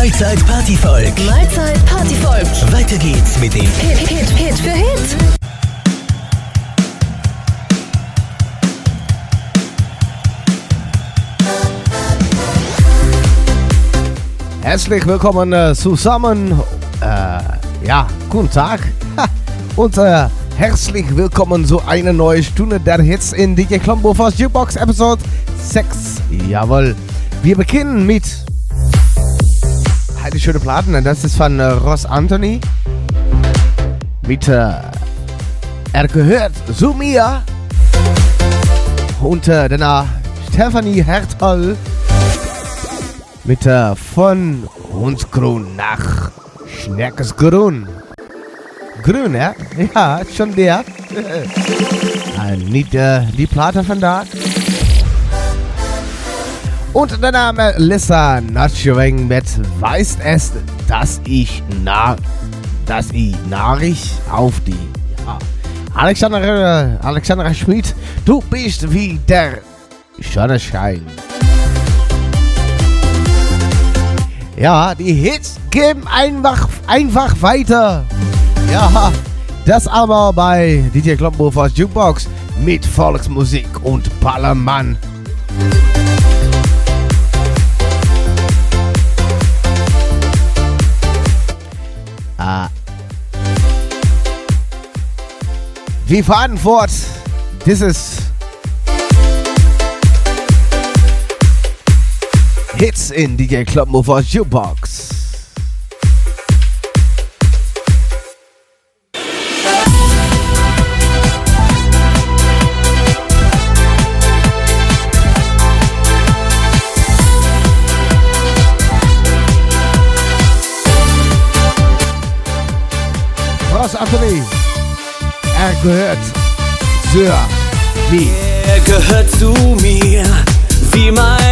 Mahlzeit Partyvolk. Mahlzeit Partyvolk. Weiter geht's mit dem Hit, Hit, Hit für Hit. Herzlich willkommen äh, zusammen. Äh, ja, guten Tag. Ha, und äh, herzlich willkommen zu einer neuen Stunde der Hits in DJ Klombofers Jukebox Episode 6. Jawohl. Wir beginnen mit eine schöne Platten. Das ist von äh, Ross Anthony. Mit äh, Er gehört zu mir. Und äh, danach Stephanie Hertel mit äh, von Hundsgrün nach Schneckesgrün. Grün, ja? Ja, schon der. äh, nicht äh, die Platte von da. Und der Name Lissa Natscheweng mit Weißt es, dass ich na, dass ich Nachricht auf die. Ja. Alexander, äh, Alexander Schmid, du bist wie der Sonnenschein. Ja, die Hits geben einfach, einfach weiter. Ja, das aber bei DJ Kloppenhofers Jukebox mit Volksmusik und Ballermann. Ah. Wir fahren fort. Das ist Hits in DJ Kloppenhofers Jukebox. Anthony, er gehört zur mir. Er gehört zu mir, wie mein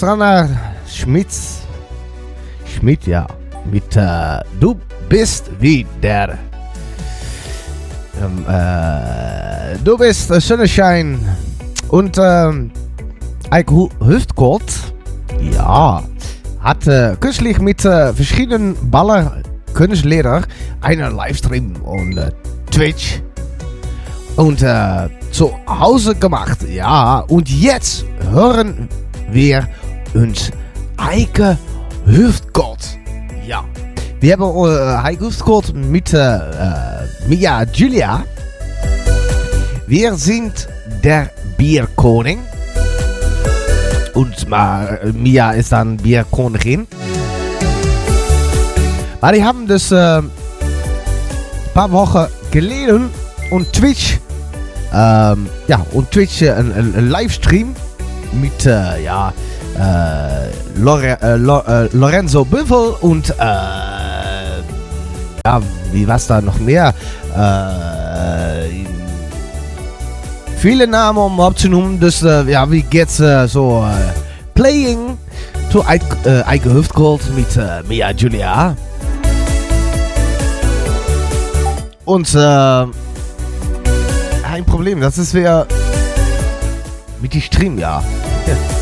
extra Schmitz. Schmidt, ja. Mit äh, Du bist wieder. Ähm, äh, du bist äh, Sonnenschein. Und ähm, Eik Hüftkort, ja, hat äh, kürzlich mit äh, verschiedenen Baller Kunstlehrer einen Livestream und äh, Twitch und äh, zu Hause gemacht. Ja, und jetzt hören wir und Heike Hüftgott. Ja. Wir haben äh, Heike Hüftgott mit äh, äh Mia Julia. Wir sind der Bierkoning. Und äh, Mia ist dann Bierkonigin. Aber die haben das äh, paar Wochen geleden und Twitch, ähm, ja, und Twitch äh, ein, ein Livestream mit, äh, ja, äh, Lore, äh, Lo, äh, Lorenzo Büffel und ja, wie was da noch mehr? viele Namen, um abzunehmen, das, ja, wie geht's so? playing to Eike Hüftgold mit Mia Julia. Und äh, ein Problem, das ist wer mit die Stream, ja.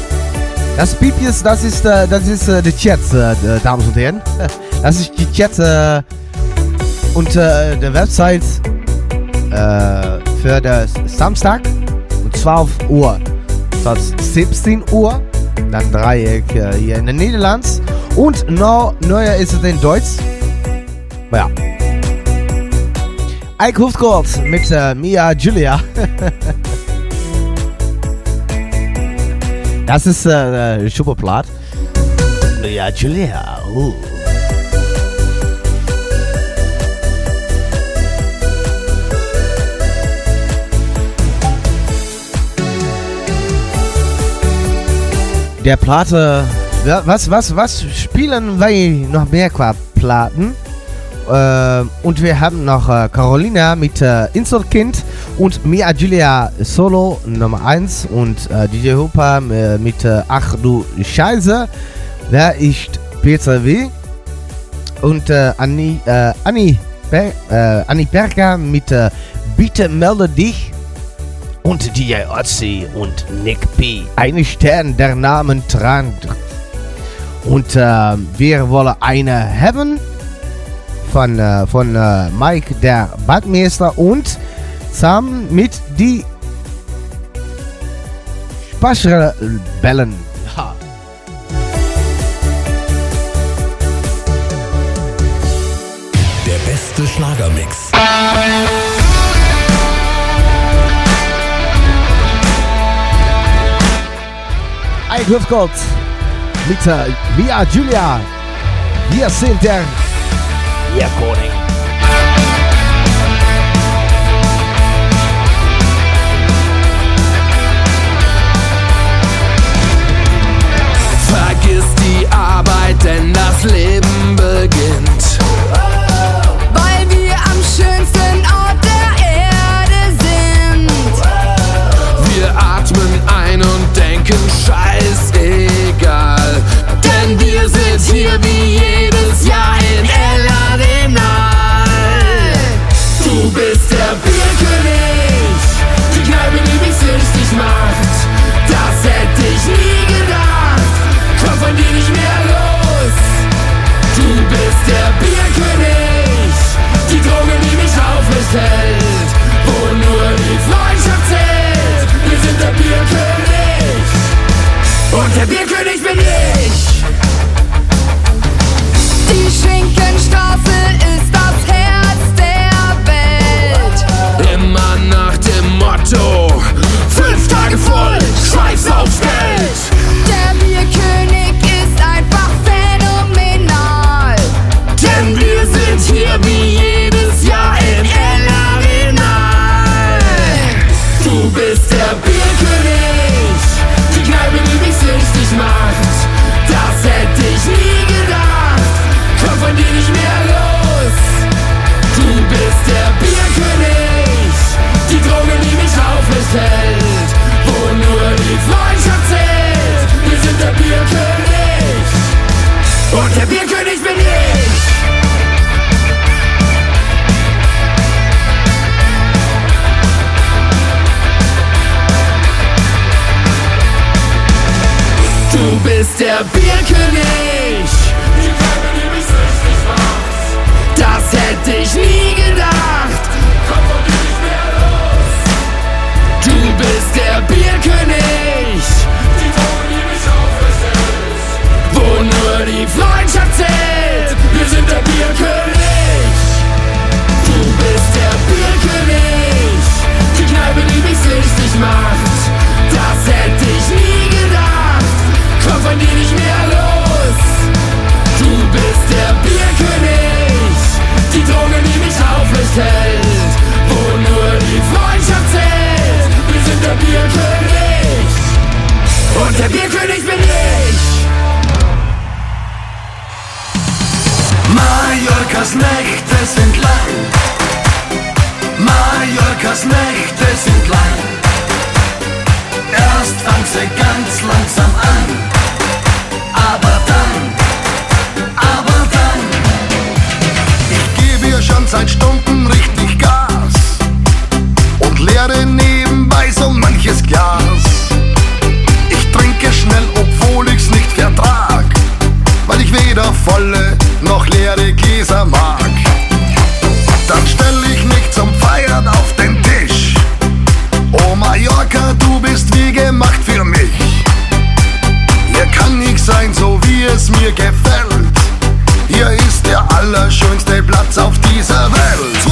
Das Piepjes, das ist, äh, das ist äh, der Chat, äh, Damen und Herren. Das ist die Chat äh, unter der Website äh, für das Samstag um 12 Uhr. Das 17 Uhr. Dann Dreieck äh, hier in den Niederlanden. Und noch neuer ist es in Deutsch. Ja. Ike Hoofdgold mit äh, Mia Julia. Das ist äh, äh, Superplat. Mia Julia. Uh. Der Plate. Ja, Was, was, was spielen wir noch mehr qua Platen? Äh, und wir haben noch äh, Carolina mit äh, Inselkind und Mia Julia Solo Nummer 1 und äh, DJ Hooper äh, mit äh, Ach du Scheiße. Wer ist Peter W. Und äh, Anni, äh, Anni, Ber äh, Anni Berger mit Bitte melde dich. Und DJ Otzi und Nick P. Eine Stern der Namen trank. Und wir wollen eine haben von, von Mike, der Badmeister und zusammen mit die Spaschrebellen. Ja. Der beste Schlagermix. Ein Grüß Gott mit äh, Mia Julia. Wir sind der Bierkoning. Vergiss denn das Leben Mallorcas Nächte sind lang. Mallorcas Nächte sind lang. Erst fang sie ganz langsam an. Aber dann, aber dann. Ich gebe ihr schon seit Stunden richtig Gas. Und leere nebenbei so manches Glas. Ich trinke schnell, obwohl ich's nicht vertrag. Weil ich weder volle dieser mag, dann stell ich mich zum Feiern auf den Tisch. Oh Mallorca, du bist wie gemacht für mich. Hier kann ich sein, so wie es mir gefällt. Hier ist der allerschönste Platz auf dieser Welt.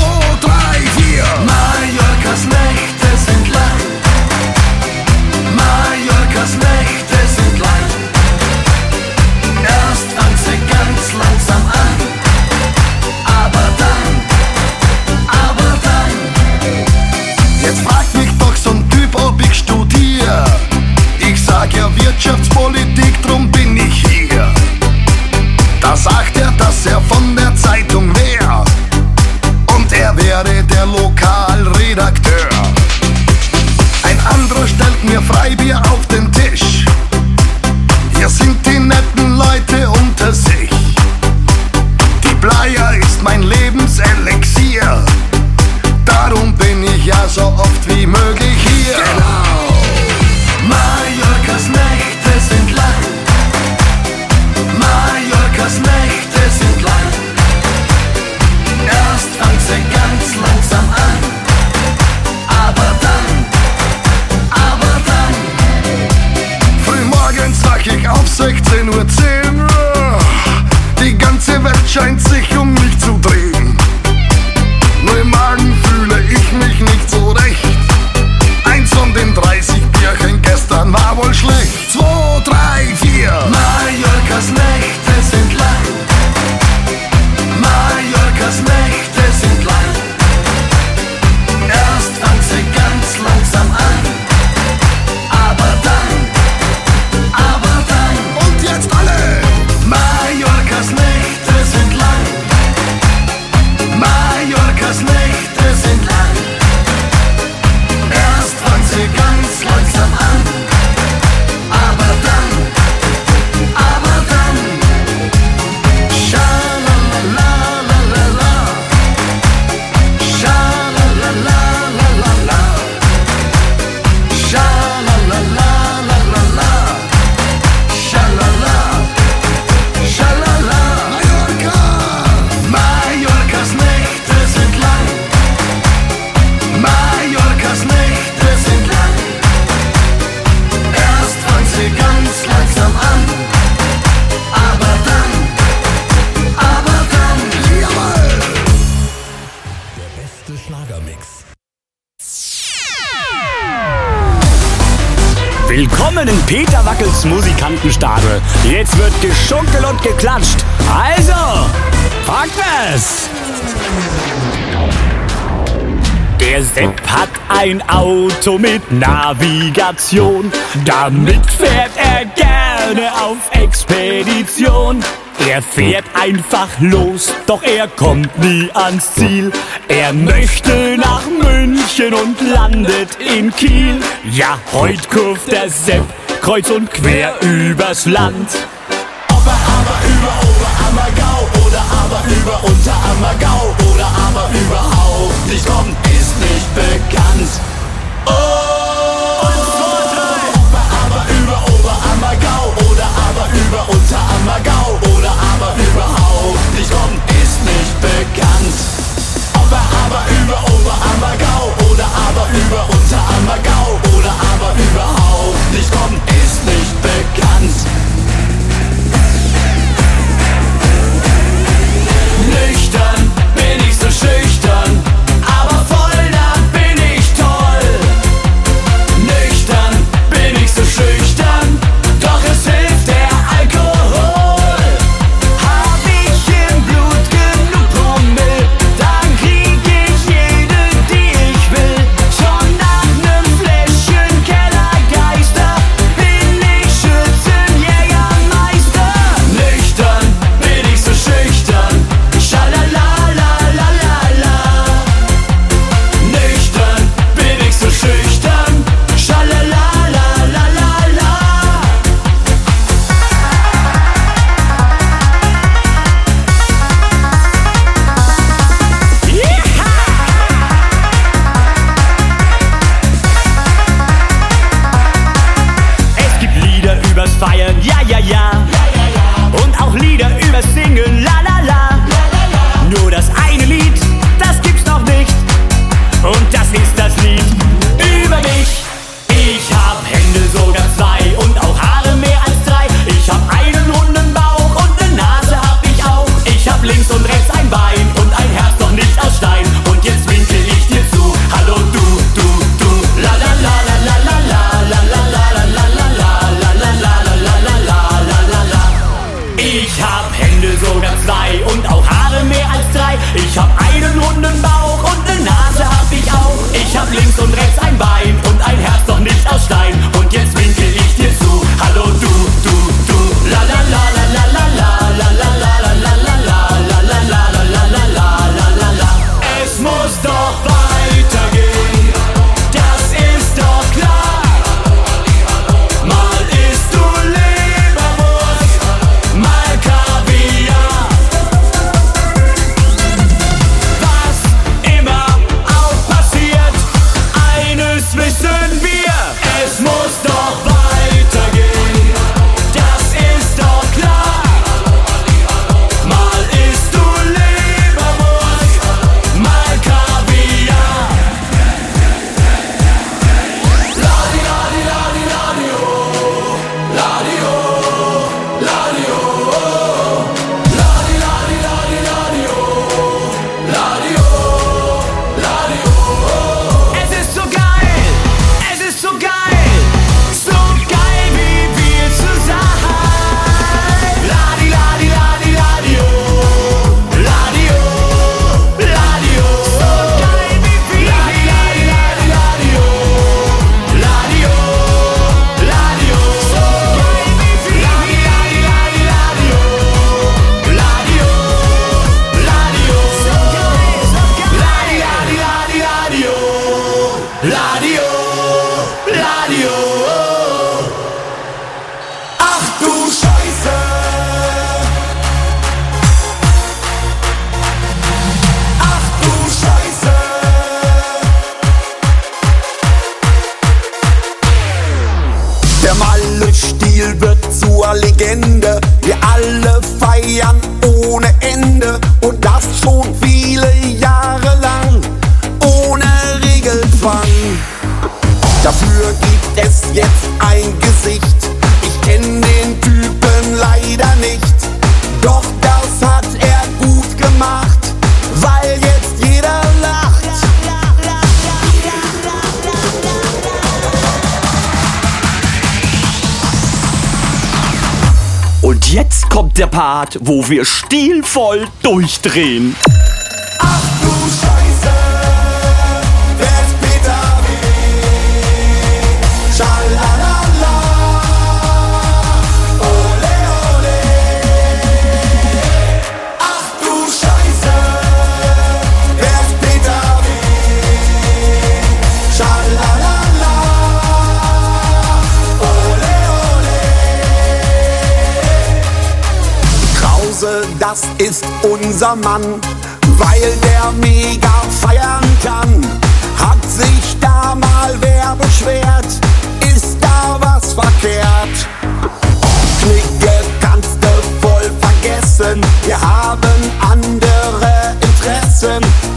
ein Auto mit Navigation. Damit fährt er gerne auf Expedition. Er fährt einfach los, doch er kommt nie ans Ziel. Er möchte nach München und landet in Kiel. Ja, heut kurft der Sepp kreuz und quer übers Land. Ich hab Hände sogar zwei und auch Haare mehr als drei. Ich hab einen runden Bauch und ne Nase hab ich auch. Ich hab links und rechts ein Bein und ein Herz doch nicht aus Stein. Und jetzt winkel ich dir zu. Hallo du, du, du, la la la. Ozean ohne Ende und das schon viele Jahre lang, ohne Regelfang. Dafür gibt es jetzt kommt der Part, wo wir stilvoll durchdrehen. Das ist unser Mann, weil der mega feiern kann. Hat sich da mal wer beschwert? Ist da was verkehrt? Knicke kannst du voll vergessen. Wir haben andere Interessen.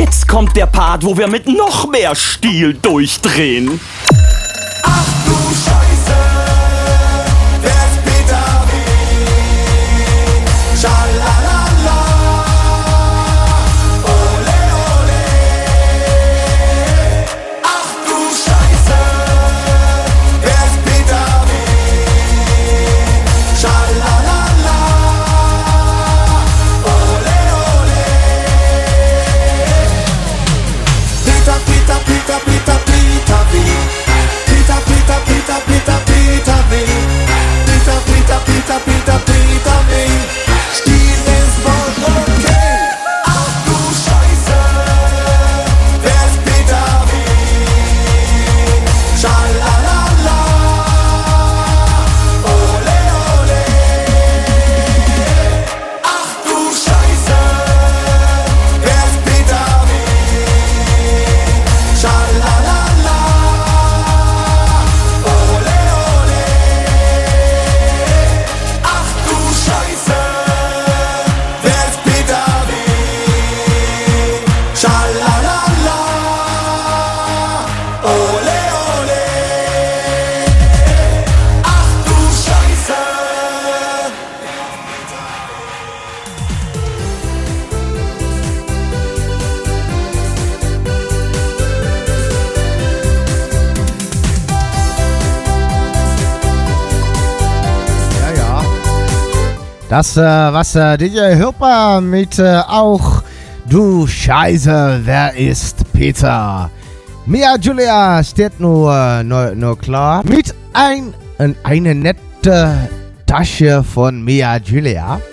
Jetzt kommt der Part, wo wir mit noch mehr Stil durchdrehen. Das, äh, was äh, DJ Hüpper mit äh, auch Du Scheiße, wer ist Peter? Mia Julia steht nur, nur, nur klar mit ein, ein, eine nette Tasche von Mia Julia.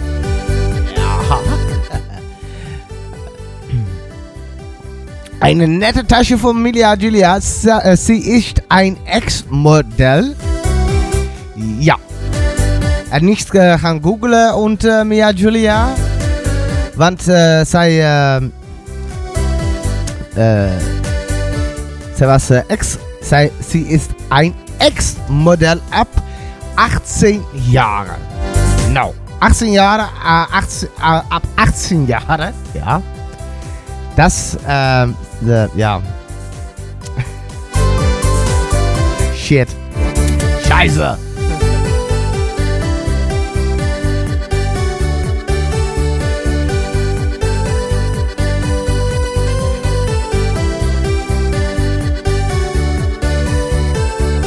Eine nette Tasche von Mia Julia. Äh, sie ist ein Ex-Modell. Äh, Nicht äh, gaan googlen und äh, Mia Julia. Want äh, äh, äh, zij was äh, ex, zij, sie ist ein Ex-Modell ab 18 Jahren. Nou, 18 Jahre, äh, 18, äh, ab 18 Jahre, ja. Das, äh, ja. Shit. Scheiße.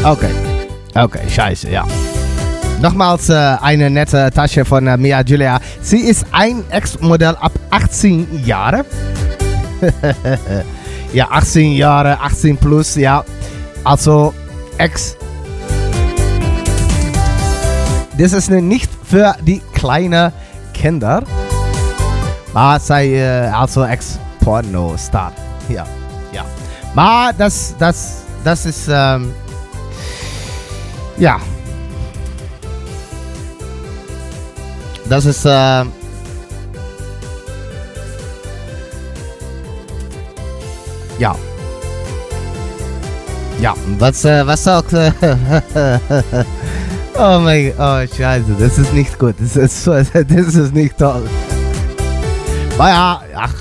Okay. Okay, scheiße, ja. Nochmals äh, eine nette Tasche von äh, Mia Julia. Sie ist ein Ex-Modell ab 18 Jahre. ja, 18 Jahre, 18 plus, ja. Also Ex. Das ist nicht für die kleinen Kinder. Aber sei äh, also Ex-Porno-Star. Ja, ja. Aber das, das, das ist, ähm, ja. Das ist, äh, ja. Ja, was, äh, was sagt, äh, oh mein, oh scheiße, das ist nicht gut, das ist, das ist nicht toll. Naja, ach.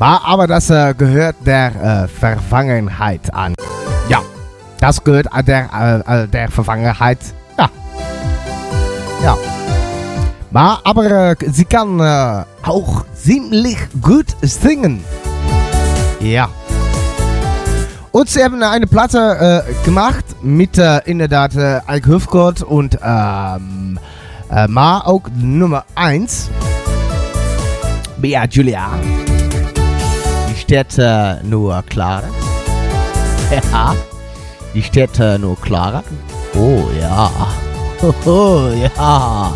Aber das äh, gehört der das gehört der, äh, der Vergangenheit. Ja. Ja. Ma, aber äh, sie kann äh, auch ziemlich gut singen. Ja. Und sie haben eine Platte äh, gemacht mit äh, in der Tat äh, Ike Hüfgott und ähm, äh, Ma auch Nummer 1. Bea Julia. Die steht äh, nur klar. Ja. Die Städte nur klarer? Oh ja. Oh ja.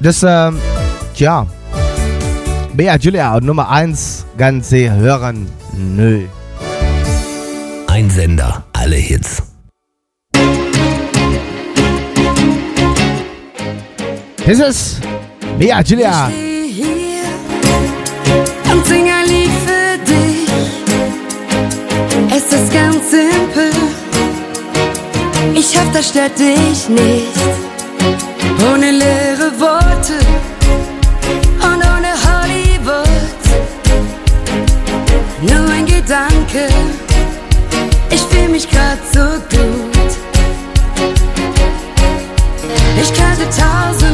Das, ähm, tja. Bea Julia, Nummer 1, ganze hören. Nö. Ein Sender, alle Hits. Ist es? Bea Julia. ist es ganz simpel. Ich hoffe, das stört dich nicht. Ohne leere Worte und ohne Hollywood. Nur ein Gedanke. Ich fühle mich gerade so gut. Ich könnte tausend.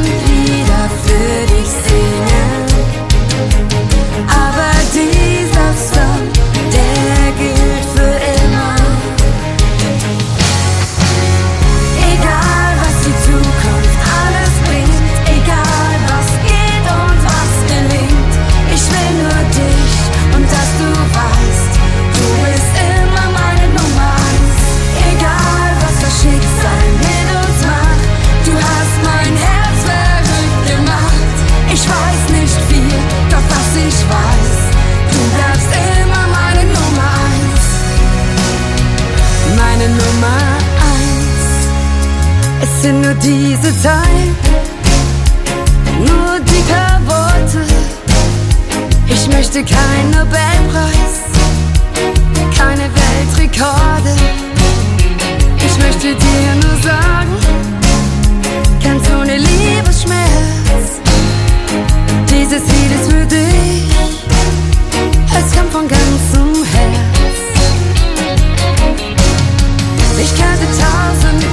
sind nur diese Zeit, nur die paar Worte. Ich möchte keinen Nobelpreis, keine Weltrekorde. Ich möchte dir nur sagen, ganz ohne Liebesschmerz, dieses Lied ist für dich. Es kommt von ganzem Herz. Ich kannte tausend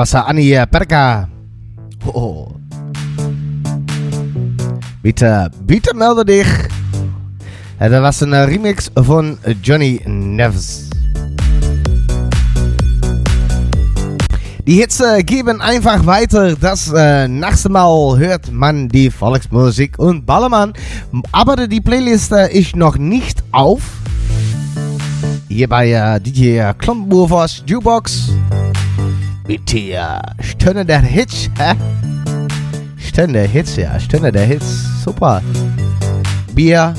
Annie uh, Perka. Oh. Met uh, Bieten melde dich. Dat was een uh, remix van Johnny Neves. Die Hits äh, geben einfach weiter. Das äh, nächste Mal hört man die Volksmusik und Ballermann. Aber die Playlist äh, ist noch nicht auf. Hier bei äh, DJ Klompenwurfers Jukebox. Mit der Stunde der Hits. Hä? Stunde der Hits, ja. Stunde der Hits. Super. Bier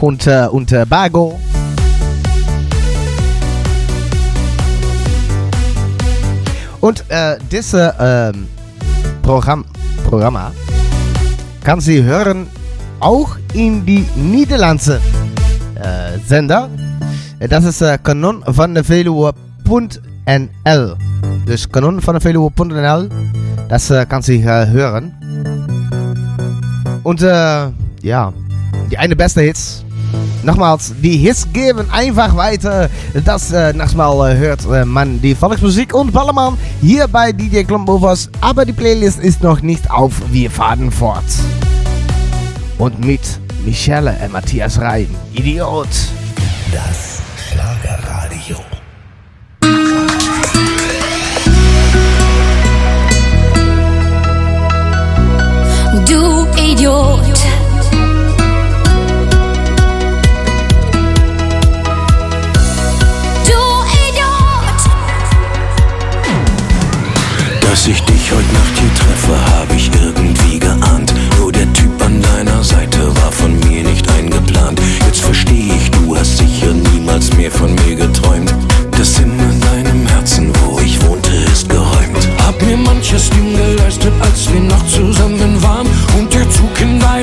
und, äh, und äh, Bago. Und äh, diese ähm, Programm, Programma kann sie hören auch in die Niederlandse äh, Sender. Das ist äh, Kanon van de Veluwe.nl. Dus Kanon van Veluwe.nl. Das äh, kann sie äh, hören. Und äh, ja, die eine beste Hits Nogmaals, die hits geben einfach weiter. Das äh, Mal äh, hört man die Volksmusik und Ballermann hier bei DJ Klompovers. Aber die Playlist ist noch nicht auf. Wir fahren fort. Und mit Michelle und Matthias Reim. Idiot. Das Du Idiot. Dass ich dich heute Nacht hier treffe, hab ich irgendwie geahnt. Nur der Typ an deiner Seite war von mir nicht eingeplant. Jetzt versteh ich, du hast sicher niemals mehr von mir geträumt. Das Zimmer in deinem Herzen, wo ich wohnte, ist geräumt. Hab mir manches Ding geleistet, als wir noch zusammen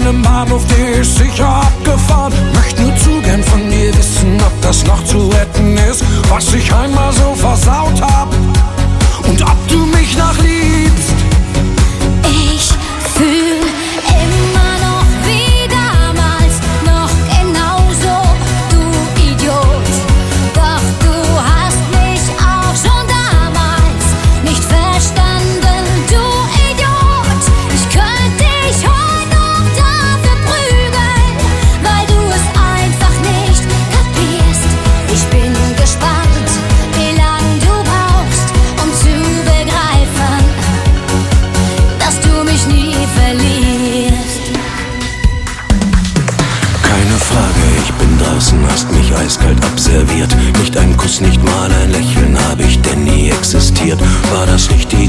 Deinem Bahnhof, der ist sicher abgefahren. Möcht nur zu gern von dir wissen, ob das noch zu retten ist, was ich einmal so versaut hab. Nicht mal ein Lächeln hab ich denn nie existiert. War das nicht die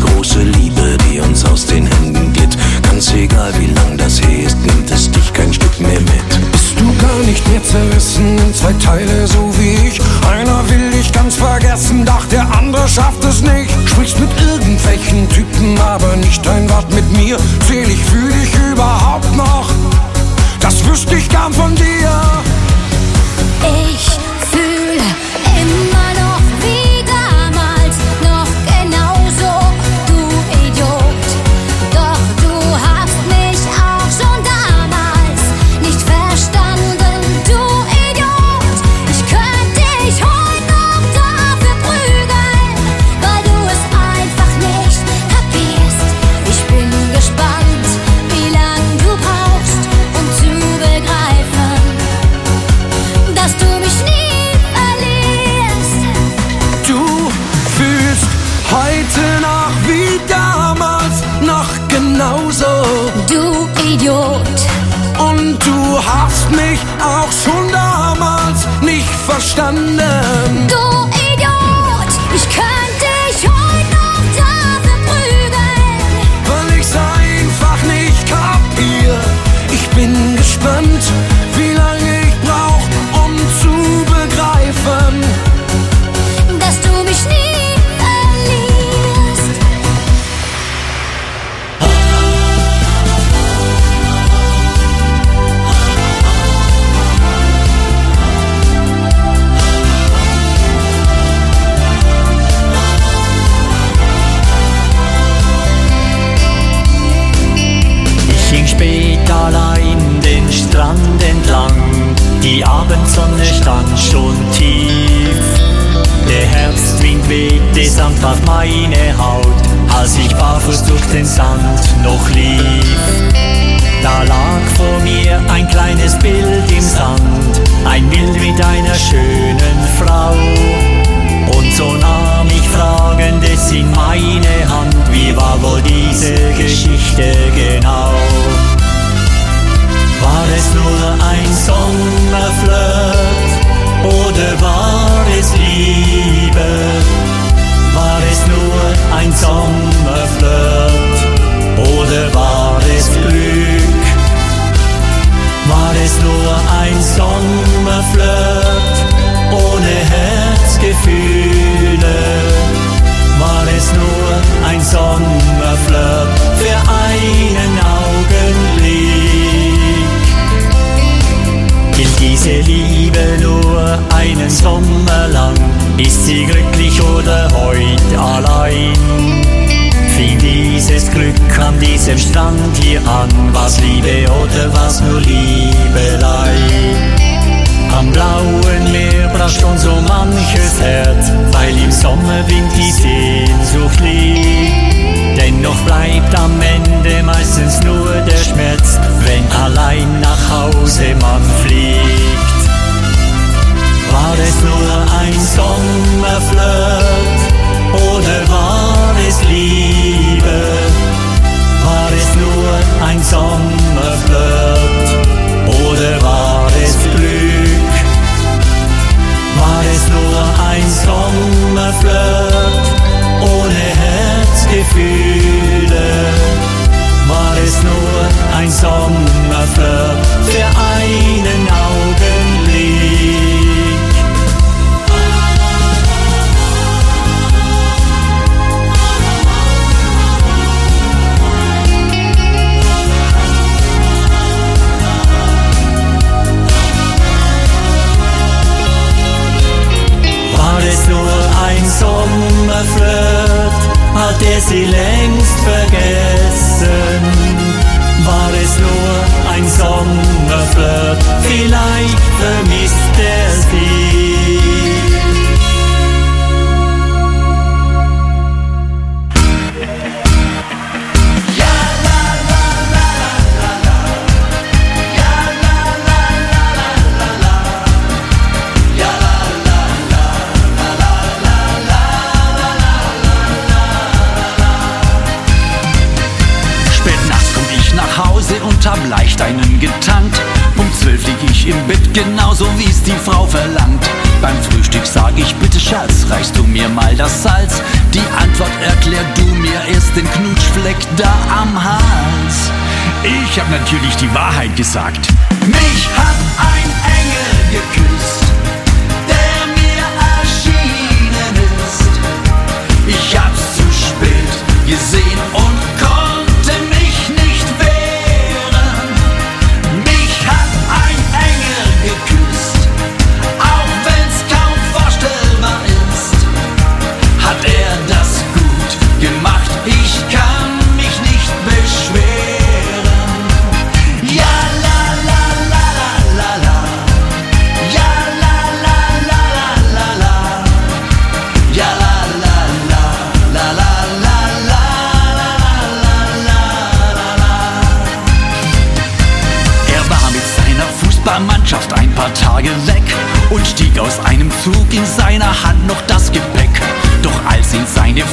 auf meine Haut, als ich barfuß durch den Sand noch lief. Da lag vor mir ein kleines Bild im Sand, ein Bild mit einer schönen Frau. Und so nahm ich fragend es in meine Hand, wie war wohl diese Geschichte genau? War es nur ein Sommerflirt oder war es Liebe? War es nur ein Sommerflirt oder war es Glück? War es nur ein Sommerflirt ohne Herzgefühle? War es nur ein Sommerflirt für einen Augenblick? Gilt diese Liebe nur einen Sommer lang? Ist sie glücklich oder heut allein? Fing dieses Glück an diesem Strand hier an? Was Liebe oder was nur Liebelei? Am blauen Meer brach schon so manches Herz, weil im Sommerwind die Sehnsucht liegt. Dennoch bleibt am Ende meistens nur der Schmerz, wenn allein nach Hause man fliegt. War es nur ein Sommerflirt oder war es Liebe? War es nur ein Sommerflirt oder war es Glück? War es nur ein Sommerflirt ohne Herzgefühle? War es nur ein Sommerflirt natürlich die Wahrheit gesagt.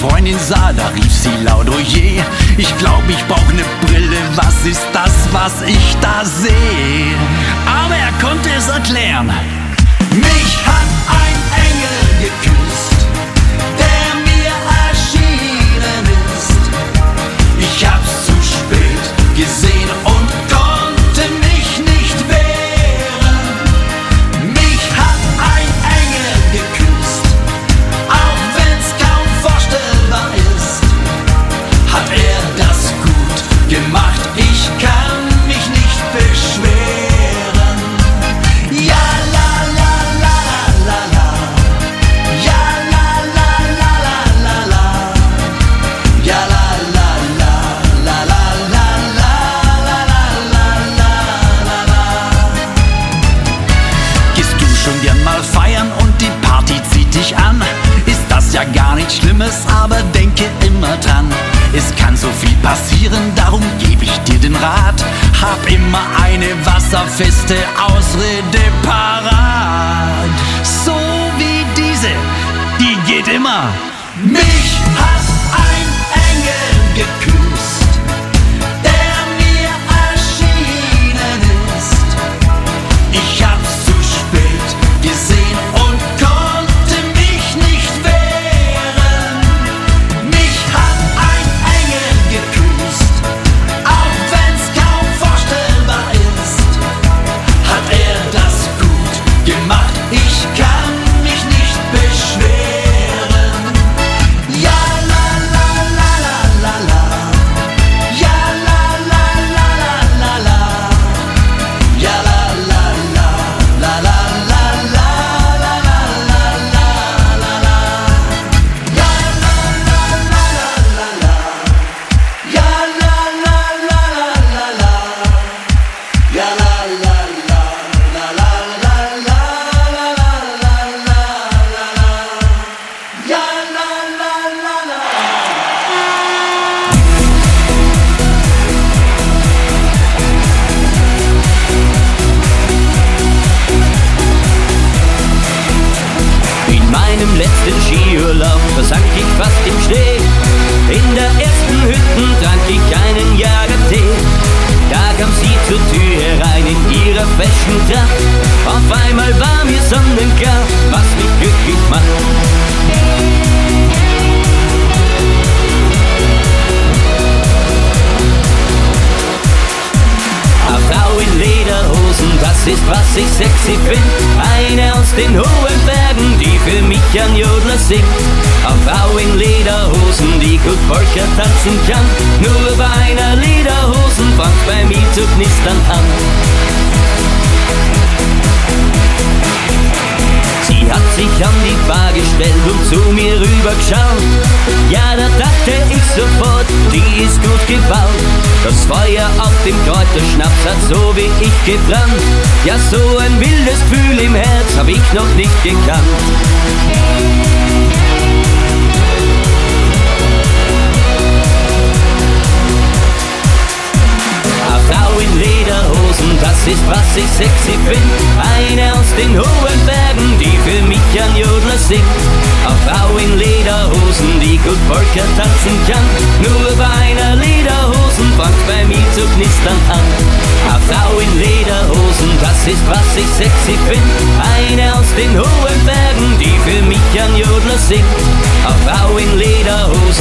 Freundin sah, da rief sie laut, oh je, ich glaub, ich brauch ne Brille, was ist das, was ich da sehe? Aber er konnte es erklären. Mich hat ein Engel geküsst, der mir erschienen ist. Ich hab's zu spät gesehen und passieren, darum gebe ich dir den Rat. Hab immer eine wasserfeste Ausrede parat. So wie diese, die geht immer. Mich hasst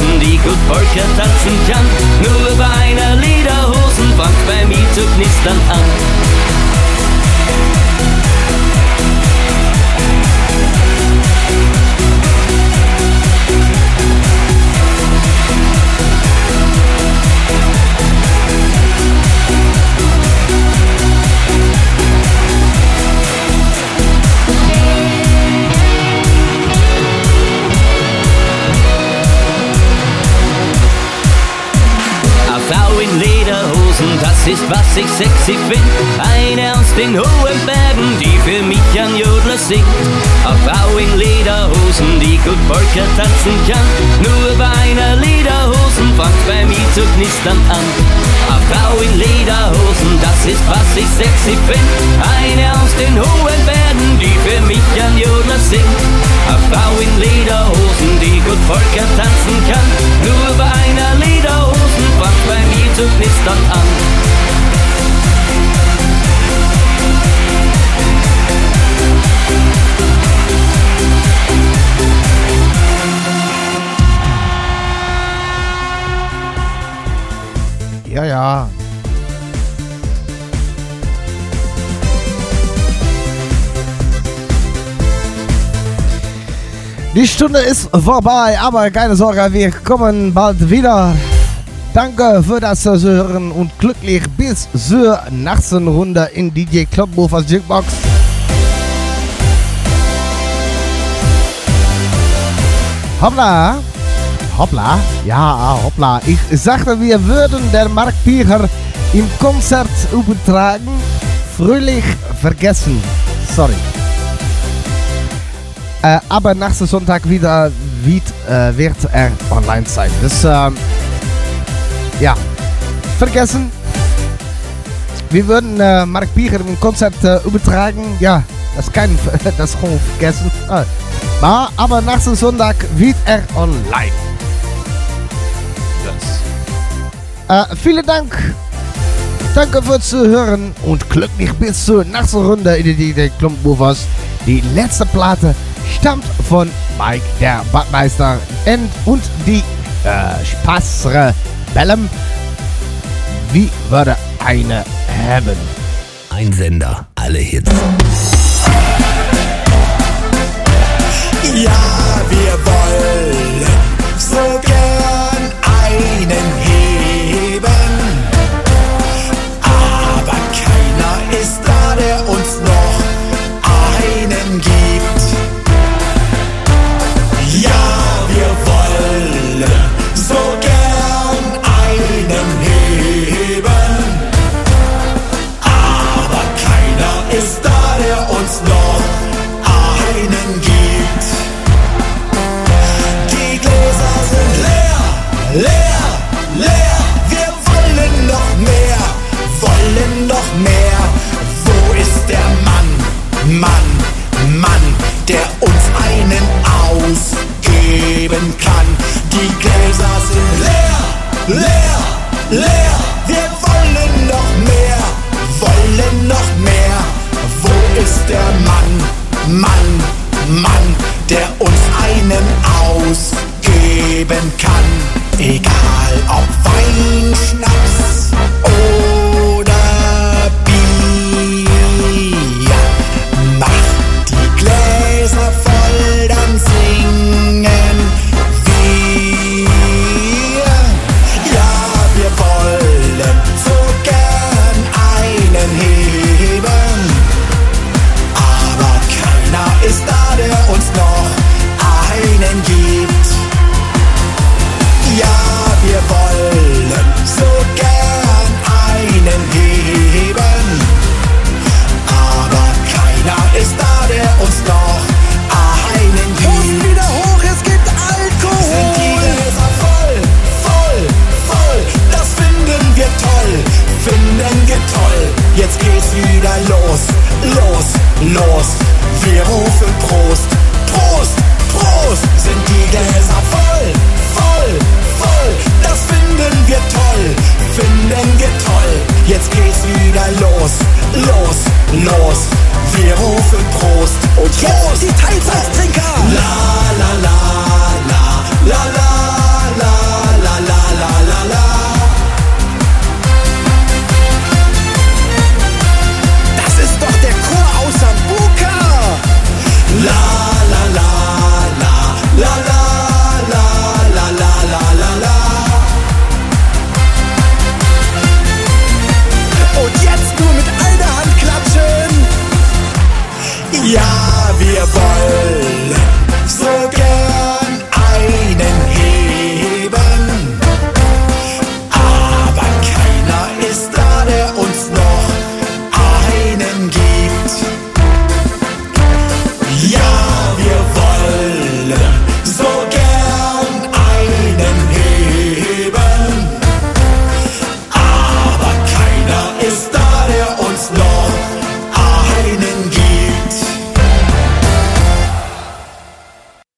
tanzen, die gut Polka tanzen kann. Nur über einer Lederhosenbank bei mir zu knistern an. Sí. was ich sexy find. Eine aus den hohen Bergen, die für mich an Jodler singt. Auf Frau in Lederhosen, die gut Polka tanzen kann. Nur bei einer Lederhosen fängt bei mir zu knistern an. Auf Frau in Lederhosen, das ist was ich sexy find. Eine aus den hohen Bergen, die für mich an Jodler singt. Eine Frau in Lederhosen, die gut Polka tanzen kann. Nur bei einer Lederhosen fängt bei mir zu knistern an. Ja, ja. Die Stunde ist vorbei, aber keine Sorge, wir kommen bald wieder. Danke für das Hören und glücklich bis zur Nachtsrunde in DJ Club Buffers Jigbox. Hoppla! hoppla. Ja, ah, hoppla. Ich sagte, wir würden der Mark Piecher im Konzert übertragen. Fröhlich vergessen. Sorry. Äh, aber nächsten Sonntag wieder wird, äh, wird er online sein. Das, ähm, ja, vergessen. Wir würden äh, Mark Piecher im Konzert äh, übertragen. Ja, das kann das schon vergessen. Ah. Aber, aber nächsten Sonntag wird er online. Äh, vielen Dank. Danke fürs Zuhören und glücklich bis zur nächsten Runde in die Klumpmovers. Die letzte Platte stammt von Mike, der Badmeister und, und die äh, Spaßere Bellem. Wie würde eine haben? Ein Sender, alle Hits. Ja, wir wollen